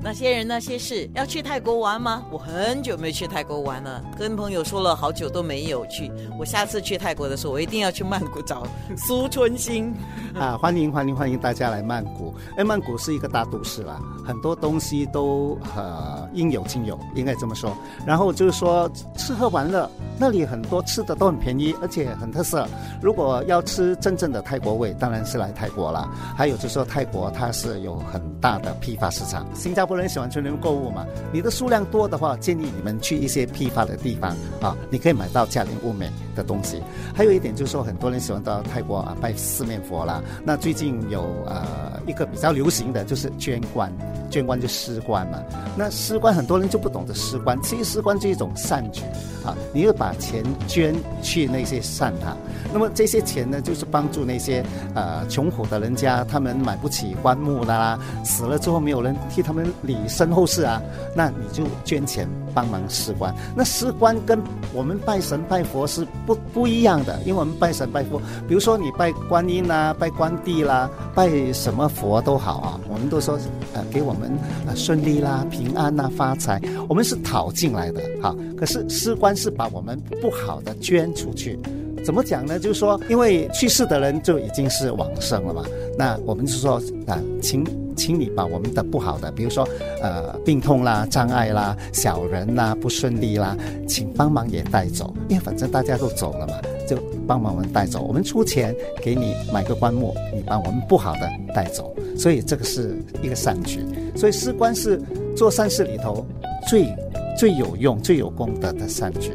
那些人那些事，要去泰国玩吗？我很久没去泰国玩了，跟朋友说了好久都没有去。我下次去泰国的时候，我一定要去曼谷找苏春兴。啊，欢迎欢迎欢迎大家来曼谷！哎，曼谷是一个大都市啦，很多东西都呃应有尽有，应该这么说。然后就是说吃喝玩乐，那里很多吃的都很便宜，而且很特色。如果要吃真正的泰国味，当然是来泰国了。还有就是说泰国它是有很大的批发市场，新加很多人喜欢去那边购物嘛。你的数量多的话，建议你们去一些批发的地方啊，你可以买到价廉物美的东西。还有一点就是说，很多人喜欢到泰国啊拜四面佛啦。那最近有呃一个比较流行的就是捐官，捐官就施官嘛。那施官很多人就不懂得施官，其实施官是一种善举啊，你要把钱捐去那些善行。那么这些钱呢，就是帮助那些呃穷苦的人家，他们买不起棺木啦，死了之后没有人替他们理身后事啊，那你就捐钱帮忙施官。那施官跟我们拜神拜佛是不不一样的，因为我们拜神拜佛，比如说你拜观音啦，拜关帝啦，拜什么佛都好啊，我们都说呃给我我们啊顺利啦、平安啦、发财，我们是讨进来的哈。可是施官是把我们不好的捐出去。怎么讲呢？就是说，因为去世的人就已经是往生了嘛。那我们是说啊，请请你把我们的不好的，比如说呃病痛啦、障碍啦、小人啦、不顺利啦，请帮忙也带走。因为反正大家都走了嘛，就帮忙我们带走。我们出钱给你买个棺木，你把我们不好的带走。所以这个是一个善举。所以施官是做善事里头最最有用、最有功德的善举。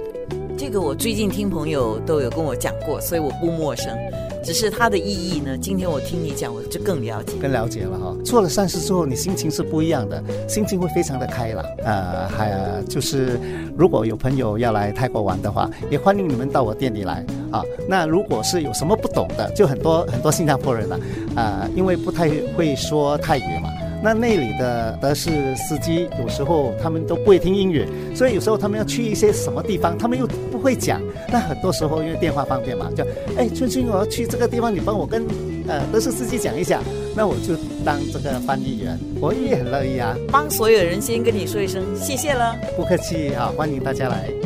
这个我最近听朋友都有跟我讲过，所以我不陌生。只是它的意义呢，今天我听你讲，我就更了解，更了解了哈。做了善事之后，你心情是不一样的，心情会非常的开朗。呃，还就是如果有朋友要来泰国玩的话，也欢迎你们到我店里来啊。那如果是有什么不懂的，就很多很多新加坡人啊，啊，因为不太会说泰语嘛。那那里的德士司机有时候他们都不会听英语，所以有时候他们要去一些什么地方，他们又不会讲。那很多时候因为电话方便嘛，就哎春春我要去这个地方，你帮我跟呃德士司机讲一下，那我就当这个翻译员，我也很乐意啊。帮所有人先跟你说一声谢谢了，不客气啊，欢迎大家来。